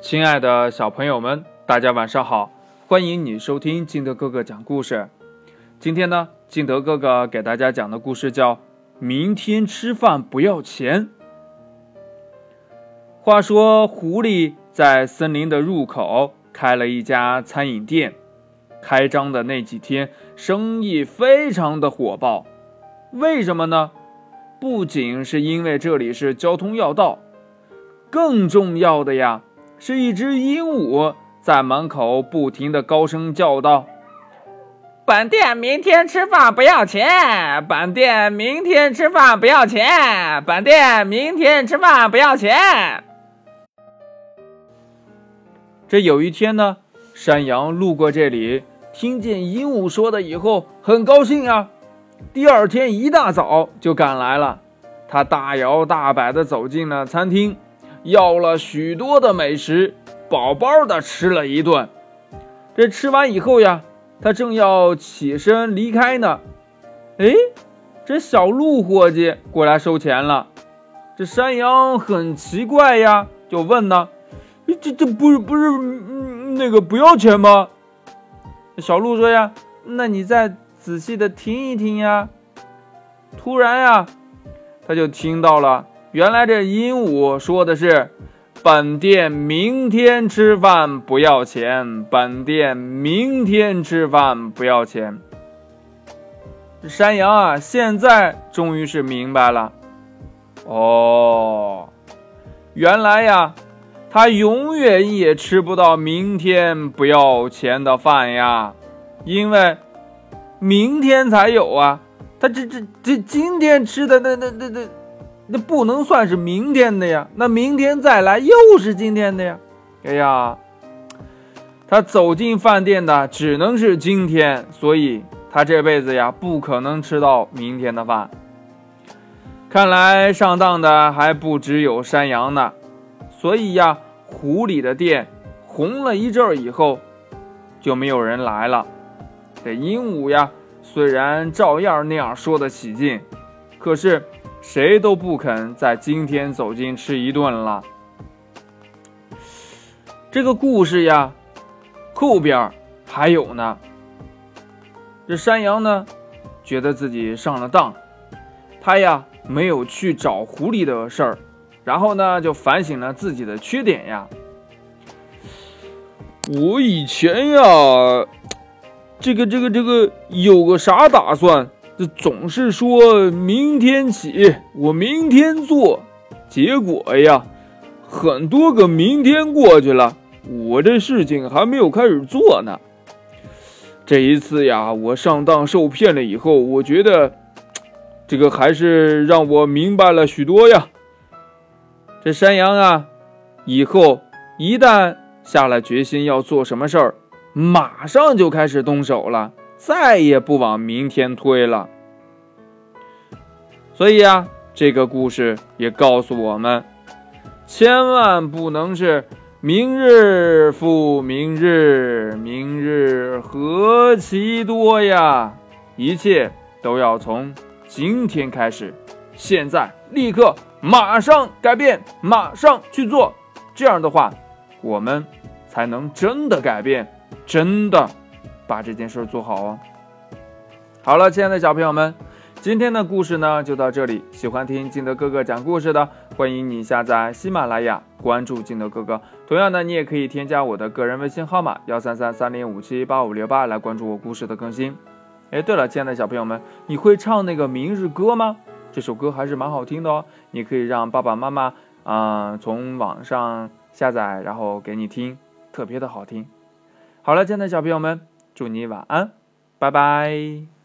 亲爱的小朋友们，大家晚上好！欢迎你收听金德哥哥讲故事。今天呢，金德哥哥给大家讲的故事叫《明天吃饭不要钱》。话说，狐狸在森林的入口开了一家餐饮店，开张的那几天，生意非常的火爆。为什么呢？不仅是因为这里是交通要道，更重要的呀，是一只鹦鹉在门口不停的高声叫道：“本店明天吃饭不要钱，本店明天吃饭不要钱，本店明天吃饭不要钱。”这有一天呢，山羊路过这里，听见鹦鹉说的以后，很高兴啊。第二天一大早就赶来了，他大摇大摆地走进了餐厅，要了许多的美食，饱饱的吃了一顿。这吃完以后呀，他正要起身离开呢，哎，这小鹿伙计过来收钱了。这山羊很奇怪呀，就问呢：“这这不是不是那个不要钱吗？”小鹿说呀：“那你再……”仔细的听一听呀！突然呀，他就听到了，原来这鹦鹉说的是：“本店明天吃饭不要钱，本店明天吃饭不要钱。”山羊啊，现在终于是明白了，哦，原来呀，他永远也吃不到明天不要钱的饭呀，因为。明天才有啊！他这这这今天吃的那那那那那不能算是明天的呀，那明天再来又是今天的呀！哎呀，他走进饭店的只能是今天，所以他这辈子呀不可能吃到明天的饭。看来上当的还不只有山羊呢，所以呀，湖里的店红了一阵儿以后，就没有人来了。这鹦鹉呀，虽然照样那样说的起劲，可是谁都不肯在今天走进吃一顿了。这个故事呀，后边还有呢。这山羊呢，觉得自己上了当，他呀没有去找狐狸的事儿，然后呢就反省了自己的缺点呀。我以前呀。这个这个这个有个啥打算？这总是说明天起，我明天做，结果呀，很多个明天过去了，我这事情还没有开始做呢。这一次呀，我上当受骗了以后，我觉得这个还是让我明白了许多呀。这山羊啊，以后一旦下了决心要做什么事儿。马上就开始动手了，再也不往明天推了。所以啊，这个故事也告诉我们，千万不能是明日复明日，明日何其多呀！一切都要从今天开始，现在立刻马上改变，马上去做。这样的话，我们才能真的改变。真的把这件事做好哦。好了，亲爱的小朋友们，今天的故事呢就到这里。喜欢听金德哥哥讲故事的，欢迎你下载喜马拉雅，关注金德哥哥。同样的，你也可以添加我的个人微信号码幺三三三零五七八五六八来关注我故事的更新。哎，对了，亲爱的小朋友们，你会唱那个《明日歌》吗？这首歌还是蛮好听的哦。你可以让爸爸妈妈啊从网上下载，然后给你听，特别的好听。好了，亲爱的小朋友们，祝你晚安，拜拜。